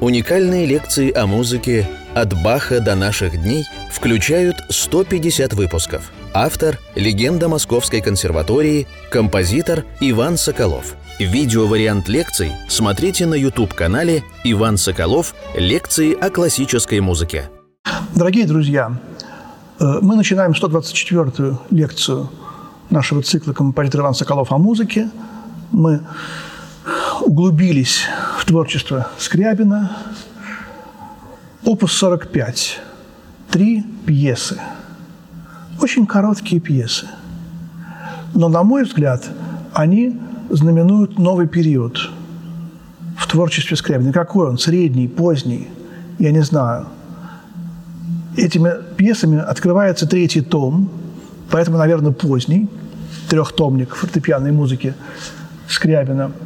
Уникальные лекции о музыке «От Баха до наших дней» включают 150 выпусков. Автор – легенда Московской консерватории, композитор Иван Соколов. Видеовариант лекций смотрите на YouTube-канале «Иван Соколов. Лекции о классической музыке». Дорогие друзья, э, мы начинаем 124-ю лекцию нашего цикла «Композитор Иван Соколов о музыке». Мы углубились творчество Скрябина. Опус 45. Три пьесы. Очень короткие пьесы. Но, на мой взгляд, они знаменуют новый период в творчестве Скрябина. Какой он? Средний, поздний? Я не знаю. Этими пьесами открывается третий том, поэтому, наверное, поздний, трехтомник фортепианной музыки Скрябина –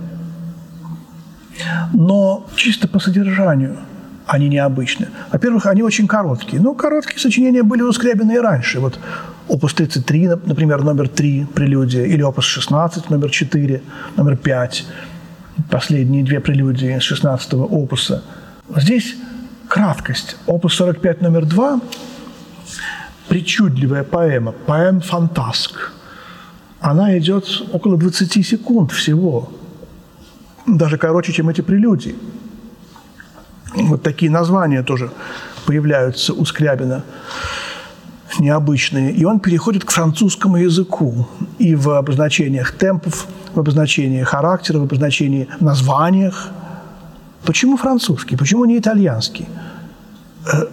но чисто по содержанию они необычны. Во-первых, они очень короткие. Ну, короткие сочинения были у Скрябина и раньше. Вот опус 33, например, номер 3, прелюдия, или опус 16, номер 4, номер 5, последние две прелюдии 16-го опуса. Здесь краткость. Опус 45, номер 2, причудливая поэма, поэм «Фантаск». Она идет около 20 секунд всего – даже короче, чем эти прелюдии. Вот такие названия тоже появляются у Скрябина необычные. И он переходит к французскому языку и в обозначениях темпов, в обозначении характера, в обозначении названиях. Почему французский? Почему не итальянский? Э,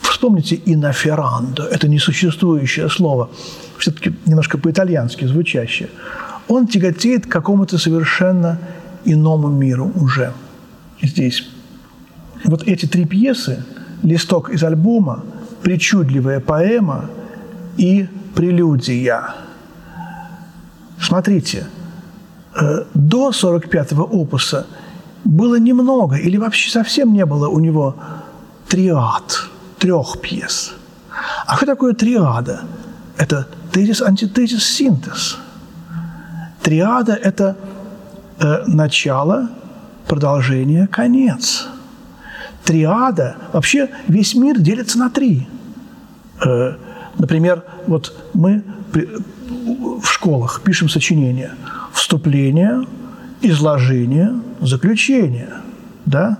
вспомните «иноферандо» – это несуществующее слово, все-таки немножко по-итальянски звучащее. Он тяготеет к какому-то совершенно иному миру уже здесь. Вот эти три пьесы «Листок из альбома», «Причудливая поэма» и «Прелюдия». Смотрите, э, до 45-го опуса было немного или вообще совсем не было у него триад, трех пьес. А что такое триада? Это тезис, антитезис, синтез. Триада – это э, начало, продолжение, конец. Триада. Вообще весь мир делится на три. Э, например, вот мы в школах пишем сочинения. Вступление, изложение, заключение. Да?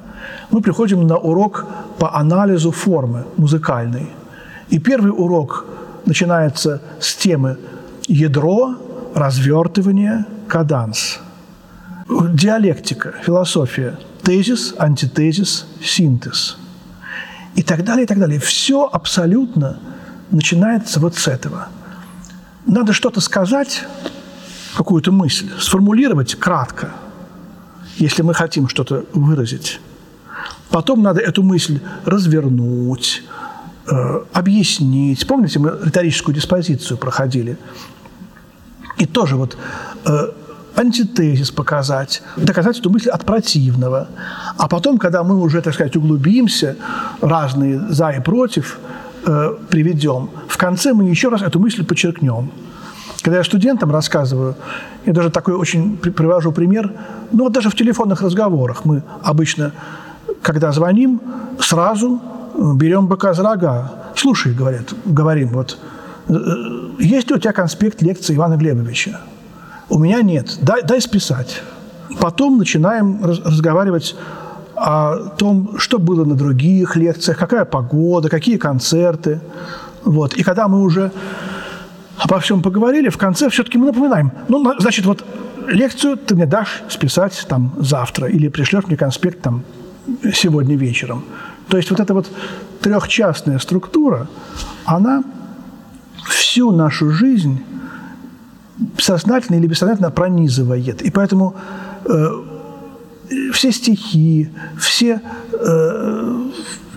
Мы приходим на урок по анализу формы музыкальной. И первый урок начинается с темы ядро, развертывание, каданс – диалектика, философия, тезис, антитезис, синтез и так далее, и так далее. Все абсолютно начинается вот с этого. Надо что-то сказать, какую-то мысль, сформулировать кратко, если мы хотим что-то выразить. Потом надо эту мысль развернуть, э, объяснить. Помните, мы риторическую диспозицию проходили? И тоже вот э, антитезис показать, доказать эту мысль от противного. А потом, когда мы уже, так сказать, углубимся, разные за и против э, приведем, в конце мы еще раз эту мысль подчеркнем. Когда я студентам рассказываю, я даже такой очень привожу пример, ну вот даже в телефонных разговорах мы обычно, когда звоним, сразу э, берем быка за рога. Слушай, говорят, говорим, вот, «Э, э, есть ли у тебя конспект лекции Ивана Глебовича? У меня нет. Дай, дай списать. Потом начинаем разговаривать о том, что было на других лекциях, какая погода, какие концерты. Вот. И когда мы уже обо всем поговорили, в конце все-таки мы напоминаем, ну, значит, вот лекцию ты мне дашь списать там завтра или пришлешь мне конспект там сегодня вечером. То есть вот эта вот трехчастная структура, она всю нашу жизнь сознательно или бессознательно пронизывает. И поэтому э, все стихи, все э,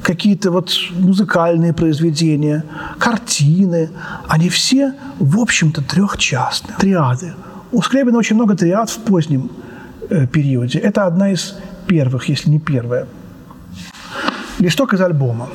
какие-то вот музыкальные произведения, картины, они все, в общем-то, трехчастные, триады. У Скрябина очень много триад в позднем э, периоде. Это одна из первых, если не первая. Листок из альбома.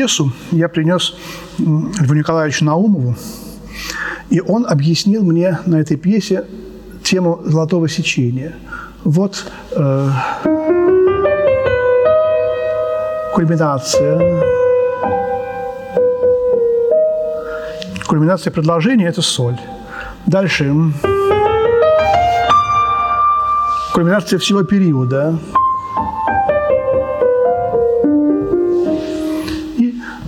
Пьесу я принес Льву Николаевичу Наумову, и он объяснил мне на этой пьесе тему золотого сечения. Вот э, кульминация. Кульминация предложения – это соль. Дальше. Кульминация всего периода.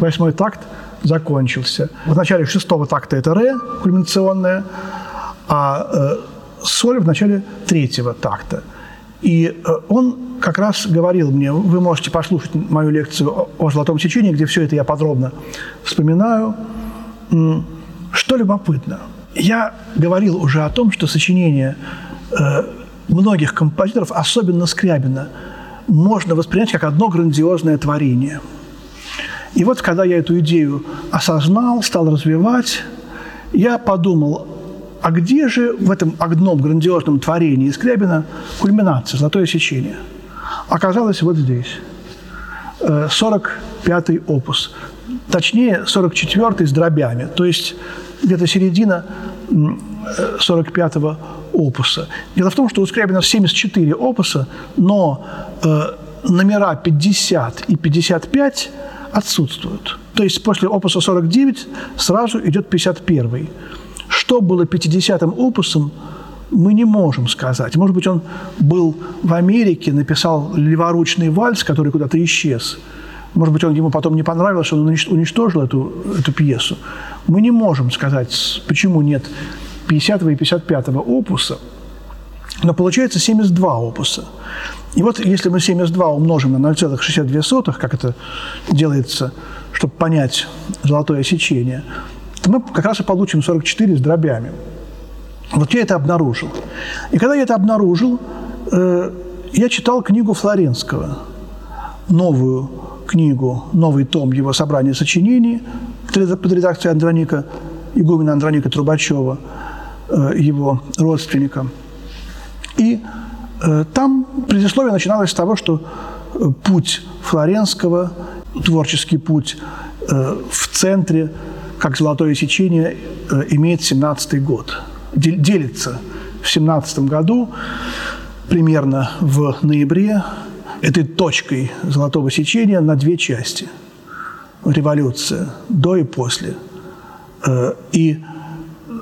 Восьмой такт закончился. В начале шестого такта это ре, кульминационная, а э, соль в начале третьего такта. И э, он как раз говорил мне, вы можете послушать мою лекцию о золотом сечении, где все это я подробно вспоминаю. Что любопытно, я говорил уже о том, что сочинение э, многих композиторов, особенно Скрябина, можно воспринять как одно грандиозное творение. И вот когда я эту идею осознал, стал развивать, я подумал, а где же в этом одном грандиозном творении Скрябина кульминация, золотое сечение? Оказалось вот здесь. 45-й э, опус. Точнее, 44-й с дробями. То есть где-то середина 45-го опуса. Дело в том, что у Скрябина 74 опуса, но э, номера 50 и 55 отсутствуют. То есть после опуса 49 сразу идет 51 что было 50-м опусом, мы не можем сказать. Может быть, он был в Америке, написал леворучный вальс, который куда-то исчез. Может быть, он ему потом не понравился, он уничтожил эту, эту пьесу. Мы не можем сказать, почему нет 50 и 55 опуса, но получается 72 опуса. И вот если мы 72 умножим на 0,62, как это делается, чтобы понять золотое сечение, то мы как раз и получим 44 с дробями. Вот я это обнаружил. И когда я это обнаружил, э, я читал книгу Флоренского, новую книгу, новый том его собрания сочинений под редакцией Андроника, игумена Андроника Трубачева, э, его родственника. И э, там предисловие начиналось с того, что э, путь Флоренского, творческий путь э, в центре как золотое сечение имеет 17-й год. Делится в 17 году, примерно в ноябре, этой точкой золотого сечения на две части. Революция до и после. И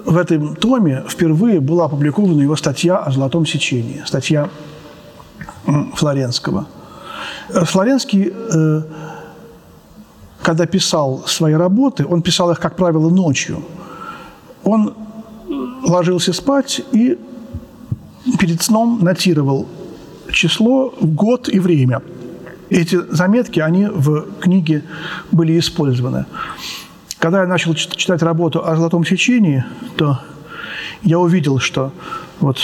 в этом томе впервые была опубликована его статья о золотом сечении, статья Флоренского. Э, Флоренский когда писал свои работы, он писал их, как правило, ночью. Он ложился спать и перед сном нотировал число, год и время. Эти заметки, они в книге были использованы. Когда я начал читать работу о золотом сечении, то я увидел, что вот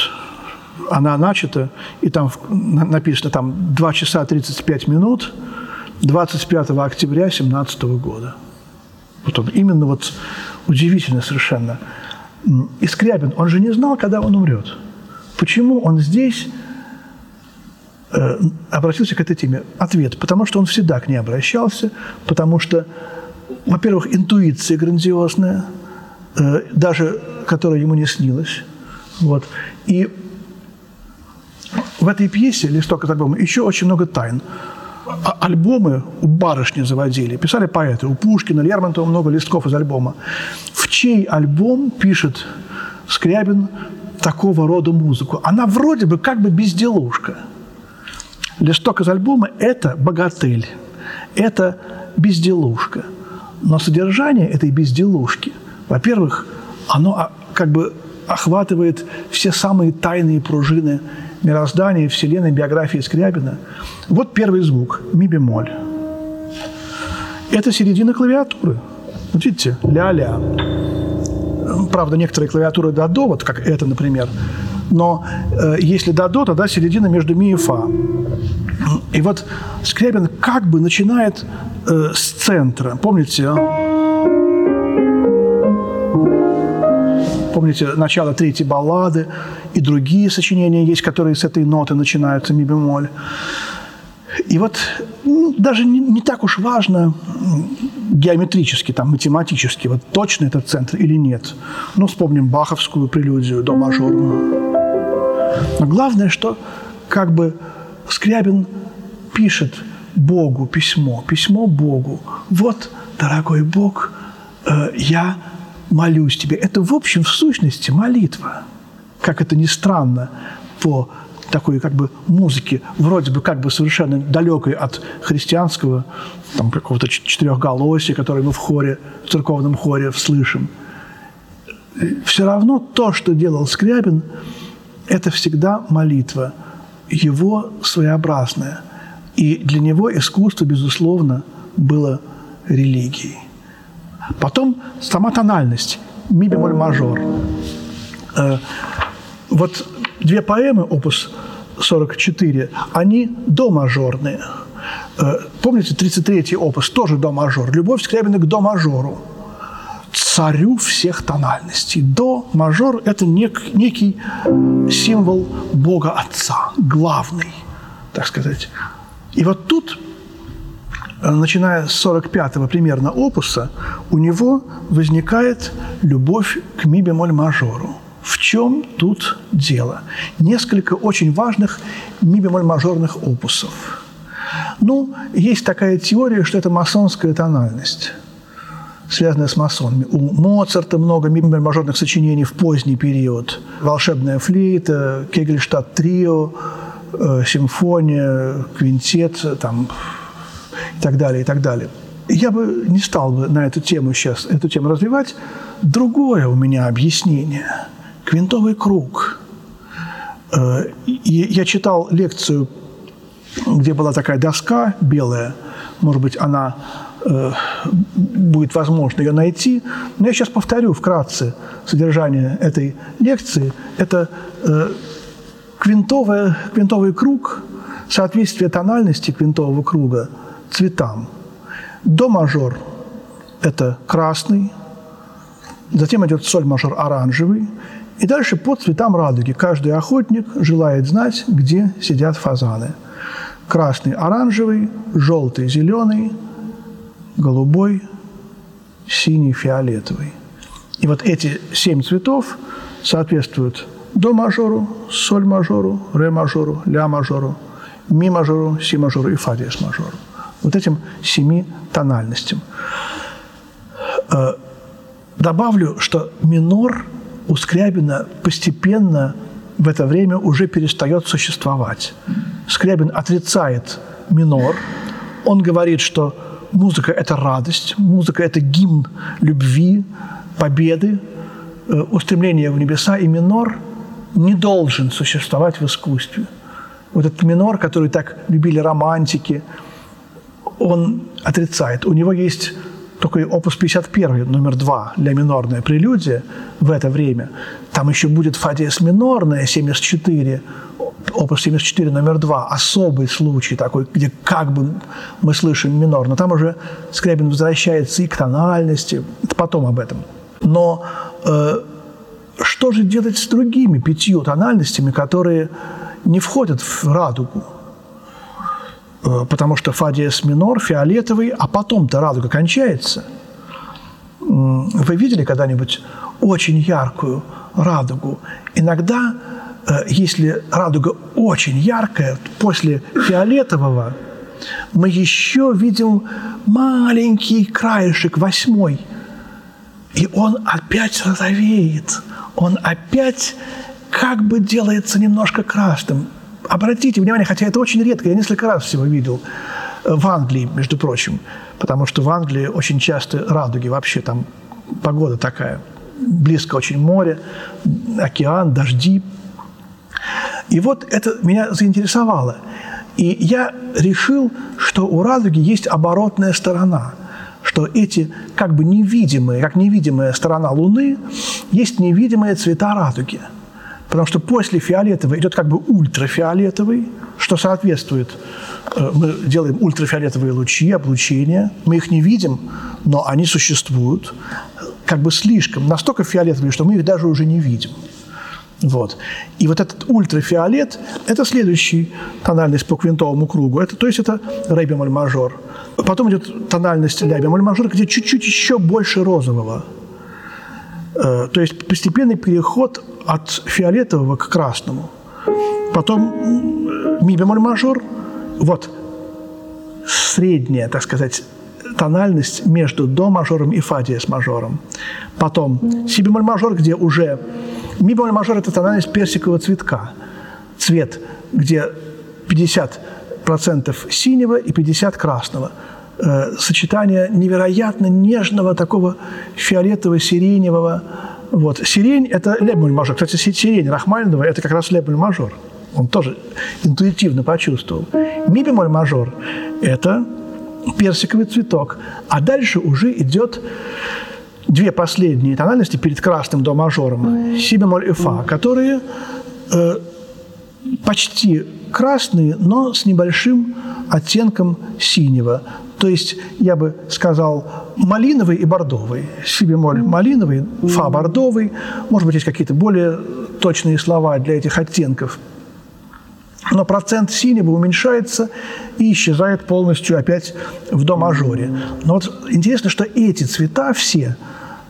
она начата, и там написано там 2 часа 35 минут – 25 октября 17 года. Вот он, именно вот удивительно совершенно. И Скрябин, он же не знал, когда он умрет. Почему он здесь э, обратился к этой теме? Ответ. Потому что он всегда к ней обращался, потому что, во-первых, интуиция грандиозная, э, даже которая ему не снилась. Вот. И в этой пьесе «Листок от альбома» еще очень много тайн. А, альбомы у барышни заводили, писали поэты, у Пушкина, Лермонтова много листков из альбома. В чей альбом пишет Скрябин такого рода музыку? Она вроде бы как бы безделушка. Листок из альбома – это богатель, это безделушка. Но содержание этой безделушки, во-первых, оно а, как бы охватывает все самые тайные пружины мироздания, Вселенной, биографии Скрябина. Вот первый звук – ми бемоль. Это середина клавиатуры. Вот видите, ля-ля. Правда, некоторые клавиатуры до до, вот как это, например. Но э, если до до, тогда середина между ми и фа. И вот Скрябин как бы начинает э, с центра. Помните? Помните начало третьей баллады и другие сочинения есть, которые с этой ноты начинаются, ми бемоль. И вот даже не, не так уж важно геометрически, там, математически, вот точно этот центр или нет. Ну, вспомним баховскую прелюдию до мажорную. Но главное, что как бы Скрябин пишет Богу письмо, письмо Богу. Вот, дорогой Бог, э, я молюсь тебе. Это, в общем, в сущности молитва. Как это ни странно, по такой как бы музыки, вроде бы как бы совершенно далекой от христианского, там какого-то четырехголосия, которое мы в хоре, в церковном хоре слышим. Все равно то, что делал Скрябин, это всегда молитва, его своеобразная. И для него искусство, безусловно, было религией. Потом сама тональность, ми бемоль мажор. Э, вот две поэмы, опус 44, они до-мажорные. Э, помните, 33-й опус, тоже до-мажор. Любовь Скрябина к до-мажору. Царю всех тональностей. До-мажор – это нек, некий символ Бога Отца, главный, так сказать. И вот тут, э, начиная с 45-го примерно опуса, у него возникает любовь к ми-бемоль-мажору – в чем тут дело? Несколько очень важных ми-бемоль-мажорных опусов. Ну, есть такая теория, что это масонская тональность, связанная с масонами. У Моцарта много ми-бемоль-мажорных сочинений в поздний период. «Волшебная флейта», «Кегельштадт трио», э, «Симфония», «Квинтет», там, и так далее, и так далее. Я бы не стал бы на эту тему сейчас, эту тему развивать. Другое у меня объяснение – Квинтовый круг. Э, и я читал лекцию, где была такая доска белая. Может быть, она э, будет возможно ее найти. Но я сейчас повторю вкратце содержание этой лекции. Это э, квинтовый, квинтовый круг, соответствие тональности квинтового круга цветам. До мажор – это красный, затем идет соль мажор оранжевый, и дальше по цветам радуги. Каждый охотник желает знать, где сидят фазаны. Красный, оранжевый, желтый, зеленый, голубой, синий, фиолетовый. И вот эти семь цветов соответствуют до мажору, соль мажору, ре мажору, ля мажору, ми мажору, си мажору и фа диез мажору. Вот этим семи тональностям. Э, добавлю, что минор – у Скрябина постепенно в это время уже перестает существовать. Скрябин отрицает минор, он говорит, что музыка – это радость, музыка – это гимн любви, победы, э, устремления в небеса, и минор не должен существовать в искусстве. Вот этот минор, который так любили романтики, он отрицает. У него есть только опус 51, номер 2, ля минорная прелюдия в это время. Там еще будет фа диез минорная, 74, опус 74, номер 2, особый случай такой, где как бы мы слышим минор. Но там уже Скрябин возвращается и к тональности, это потом об этом. Но э, что же делать с другими пятью тональностями, которые не входят в радугу? Э, потому что фа диез минор, фиолетовый, а потом-то радуга кончается. Вы видели когда-нибудь очень яркую радугу? Иногда, если радуга очень яркая, после фиолетового мы еще видим маленький краешек, восьмой, и он опять розовеет, он опять как бы делается немножко красным. Обратите внимание, хотя это очень редко, я несколько раз всего видел э, в Англии, между прочим, потому что в Англии очень часто радуги, вообще там погода такая, близко очень море, океан, дожди. И вот это меня заинтересовало. И я решил, что у радуги есть оборотная сторона, что эти как бы невидимые, как невидимая сторона Луны, есть невидимые цвета радуги – Потому что после фиолетового идет как бы ультрафиолетовый, что соответствует, э, мы делаем ультрафиолетовые лучи, облучения, мы их не видим, но они существуют, как бы слишком, настолько фиолетовые, что мы их даже уже не видим. Вот. И вот этот ультрафиолет – это следующий тональность по квинтовому кругу. Это, то есть это ре бемоль мажор. Потом идет тональность ля бемоль мажор, где чуть-чуть еще больше розового. Э, то есть постепенный переход от фиолетового к красному. Потом ми бемоль мажор. Вот средняя, так сказать, тональность между до мажором и фа диез мажором. Потом си бемоль мажор, где уже ми бемоль мажор – это тональность персикового цветка. Цвет, где 50% синего и 50% красного. Э, сочетание невероятно нежного такого фиолетово-сиреневого. Вот. Сирень – это лебмуль мажор. Кстати, сирень Рахманинова – это как раз лебмуль мажор. Он тоже интуитивно почувствовал. Ми бемоль мажор – это персиковый цветок. А дальше уже идет две последние тональности перед красным до мажором, си бемоль и фа, которые э, почти красные, но с небольшим оттенком синего. То есть, я бы сказал, малиновый и бордовый. Си бемоль малиновый, фа бордовый. Может быть, есть какие-то более точные слова для этих оттенков. Но процент синего уменьшается и исчезает полностью опять в до мажоре. Но вот интересно, что эти цвета все –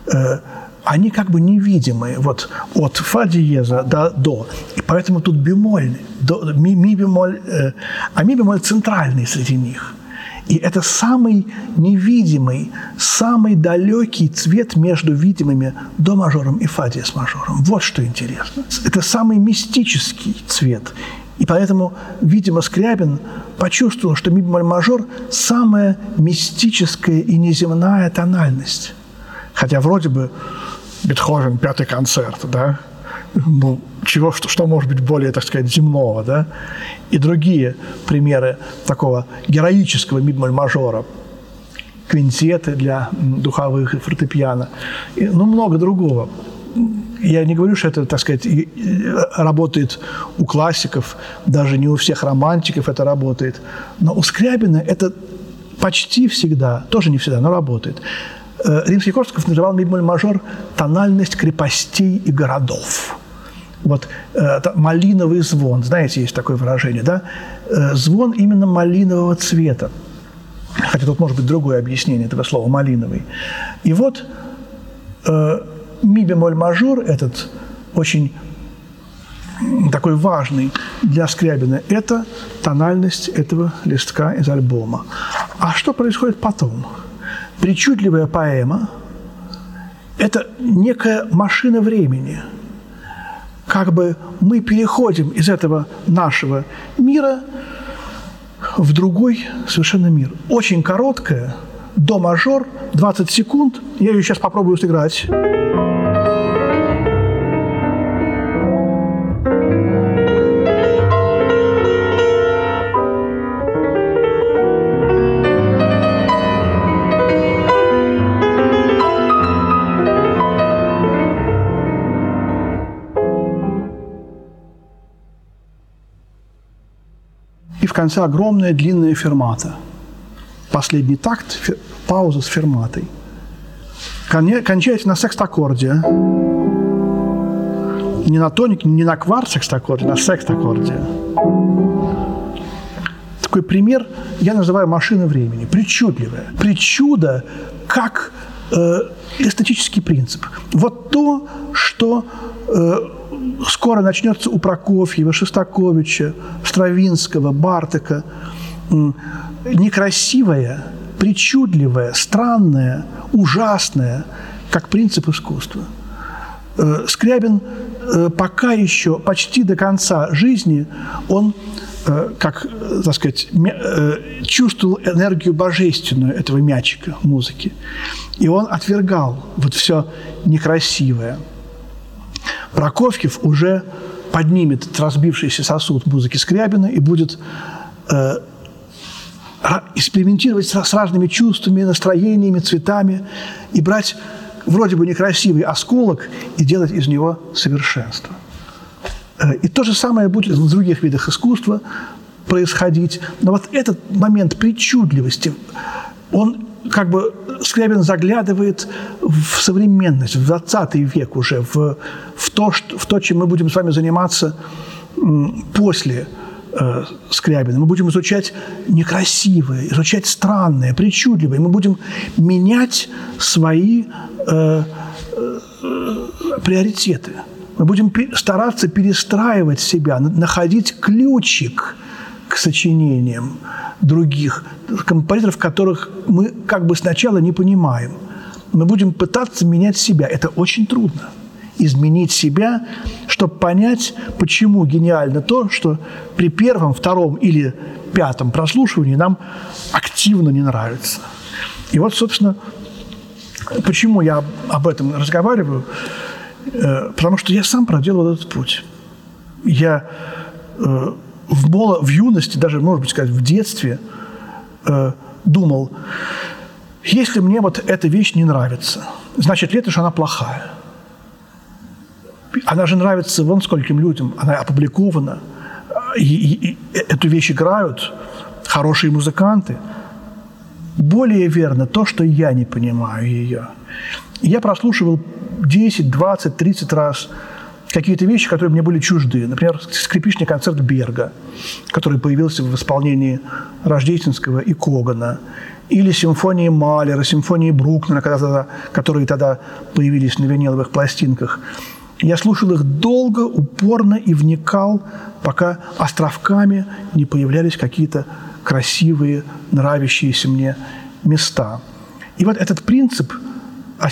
Э, они как бы невидимые, вот от фа диеза до до. И поэтому тут бемоль, до, ми, ми бемоль, э, а ми бемоль центральный среди них. И это самый невидимый, самый далекий цвет между видимыми до мажором и фа диез мажором. Вот что интересно. Это самый мистический цвет. И поэтому, видимо, Скрябин почувствовал, что ми бемоль мажор – самая мистическая и неземная тональность. Хотя вроде бы Бетховен пятый концерт, да, ну, чего, что, что может быть более, так сказать, земного, да, и другие примеры такого героического мидмоль-мажора, квинтеты для духовых и фортепиано, и, ну, много другого. Я не говорю, что это, так сказать, работает у классиков, даже не у всех романтиков это работает, но у Скрябина это почти всегда, тоже не всегда, но работает. Э, римский Корсаков называл мибмоль-мажор тональность крепостей и городов. Вот э, малиновый звон, знаете, есть такое выражение, да? Э, звон именно малинового цвета. Хотя тут может быть другое объяснение этого слова «малиновый». И вот э, ми бемоль мажор, этот очень такой важный для Скрябина, это тональность этого листка из альбома. А что происходит потом? причудливая поэма – это некая машина времени. Как бы мы переходим из этого нашего мира в другой совершенно мир. Очень короткая, до мажор, 20 секунд. Я ее сейчас попробую сыграть. конце огромная длинная фермата. Последний такт, пауза с ферматой. Кончается на секст-аккорде. Не на тонике, не на кварт секст-аккорде, на секст-аккорде. Такой пример я называю машина времени. Причудливая. Причуда как э, эстетический принцип. Вот то, что э, скоро начнется у Прокофьева, Шостаковича, Стравинского, Бартака. Некрасивое, причудливое, странное, ужасное, как принцип искусства. Э, Скрябин э, пока еще, почти до конца жизни, он э, как, так сказать, чувствовал энергию божественную этого мячика музыки. И он отвергал вот все некрасивое – Прокофьев уже поднимет этот разбившийся сосуд музыки Скрябина и будет экспериментировать с, разными чувствами, настроениями, цветами и брать вроде бы некрасивый осколок и делать из него совершенство. Э, и то же самое будет в других видах искусства происходить. Но вот этот момент причудливости, он как бы Скрябин заглядывает в современность, в 20 век уже, в, в, то, что, в то, чем мы будем с вами заниматься после э, Скрябина. Мы будем изучать некрасивое, изучать странное, причудливое. Мы будем менять свои э, э, приоритеты. Мы будем стараться перестраивать себя, находить ключик к сочинениям других композиторов, которых мы как бы сначала не понимаем. Мы будем пытаться менять себя. Это очень трудно. Изменить себя, чтобы понять, почему гениально то, что при первом, втором или пятом прослушивании нам активно не нравится. И вот, собственно, почему я об этом разговариваю – Э, потому что я сам проделал этот путь. Я э, в, моло, в юности, даже, может быть, сказать, в детстве э, думал, если мне вот эта вещь не нравится, значит ли это, что она плохая? Она же нравится вон скольким людям, она опубликована, и, и, и эту вещь играют хорошие музыканты. Более верно то, что я не понимаю ее. Я прослушивал 10, 20, 30 раз какие-то вещи, которые мне были чужды. Например, скрипичный концерт Берга, который появился в исполнении Рождественского и Когана. Или симфонии Малера, симфонии Брукнера, которые тогда появились на виниловых пластинках. Я слушал их долго, упорно и вникал, пока островками не появлялись какие-то красивые, нравящиеся мне места. И вот этот принцип – а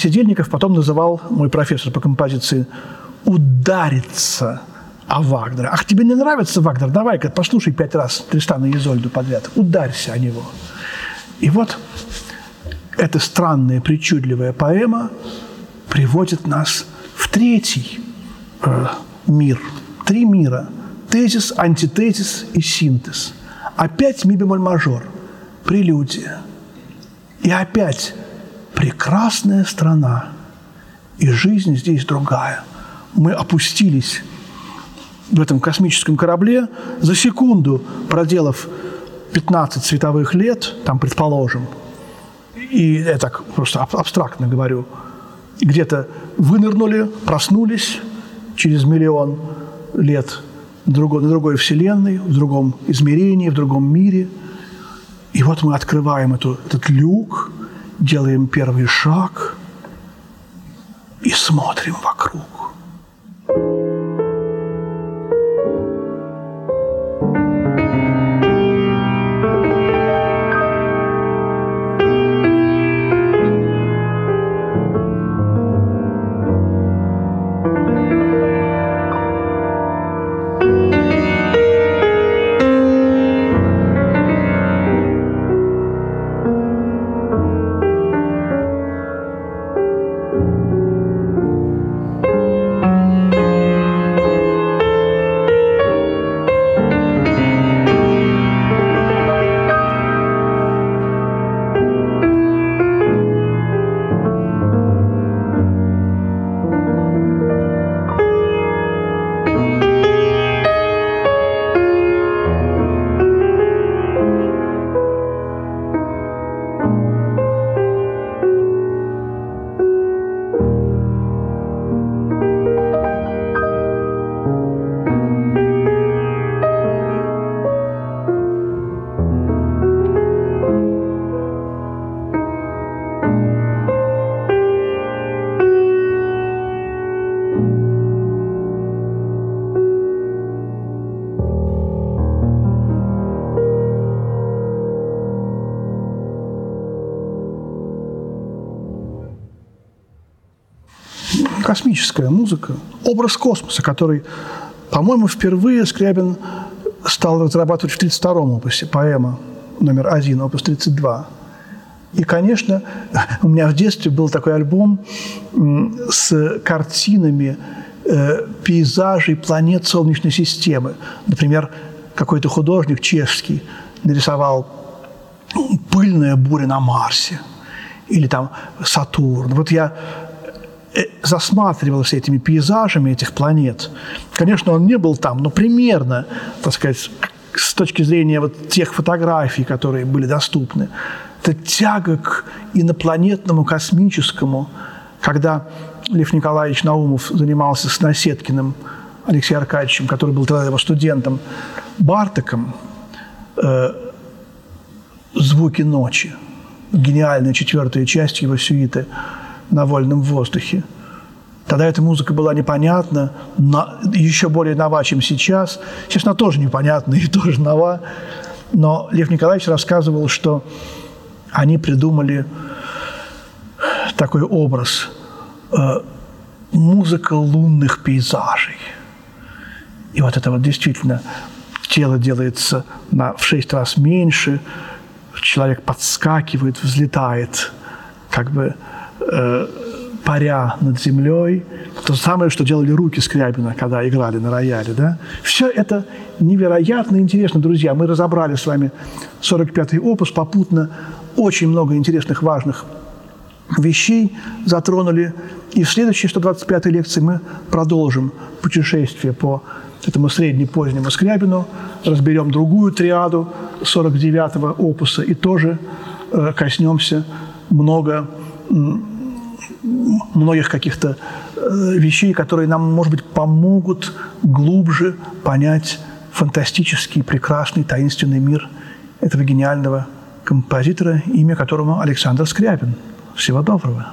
потом называл, мой профессор по композиции, «удариться» о Вагнере. Ах, тебе не нравится Вагнер? Давай-ка послушай пять раз Тристана и Изольду подряд. Ударься о него. И вот эта странная, причудливая поэма приводит нас в третий э, мир. Три мира. Тезис, антитезис и синтез. Опять ми бемоль мажор. Прелюдия. И опять прекрасная страна, и жизнь здесь другая. Мы опустились в этом космическом корабле за секунду, проделав 15 световых лет, там, предположим, и я так просто абстрактно говорю, где-то вынырнули, проснулись через миллион лет другой, на другой вселенной, в другом измерении, в другом мире. И вот мы открываем эту, этот люк – делаем первый шаг и смотрим вокруг. Космическая музыка, образ космоса, который, по-моему, впервые Скрябин стал разрабатывать в 1932-м опусе, поэма номер один, опус 32. И, конечно, у меня в детстве был такой альбом с картинами э, пейзажей планет Солнечной системы. Например, какой-то художник чешский нарисовал пыльная буря на Марсе или там Сатурн. Вот я засматривался этими пейзажами этих планет. Конечно, он не был там, но примерно, так сказать, с точки зрения вот тех фотографий, которые были доступны. Это тяга к инопланетному, космическому, когда Лев Николаевич Наумов занимался с Насеткиным Алексеем Аркадьевичем, который был тогда его студентом, Бартаком, э, «Звуки ночи», гениальная четвертая часть его сюиты «На вольном воздухе». Тогда эта музыка была непонятна, на, еще более нова, чем сейчас. Сейчас она тоже непонятна и тоже нова. Но Лев Николаевич рассказывал, что они придумали такой образ э, музыка лунных пейзажей. И вот это вот действительно тело делается на, в шесть раз меньше, человек подскакивает, взлетает, как бы э, паря над землей. То самое, что делали руки Скрябина, когда играли на рояле. Да? Все это невероятно интересно, друзья. Мы разобрали с вами 45-й опус, попутно очень много интересных, важных вещей затронули. И в следующей 125-й лекции мы продолжим путешествие по этому средне-позднему Скрябину, разберем другую триаду 49-го опуса и тоже э, коснемся много, многих каких-то э, вещей, которые нам, может быть, помогут глубже понять фантастический, прекрасный, таинственный мир этого гениального композитора, имя которому Александр Скрябин. Всего доброго.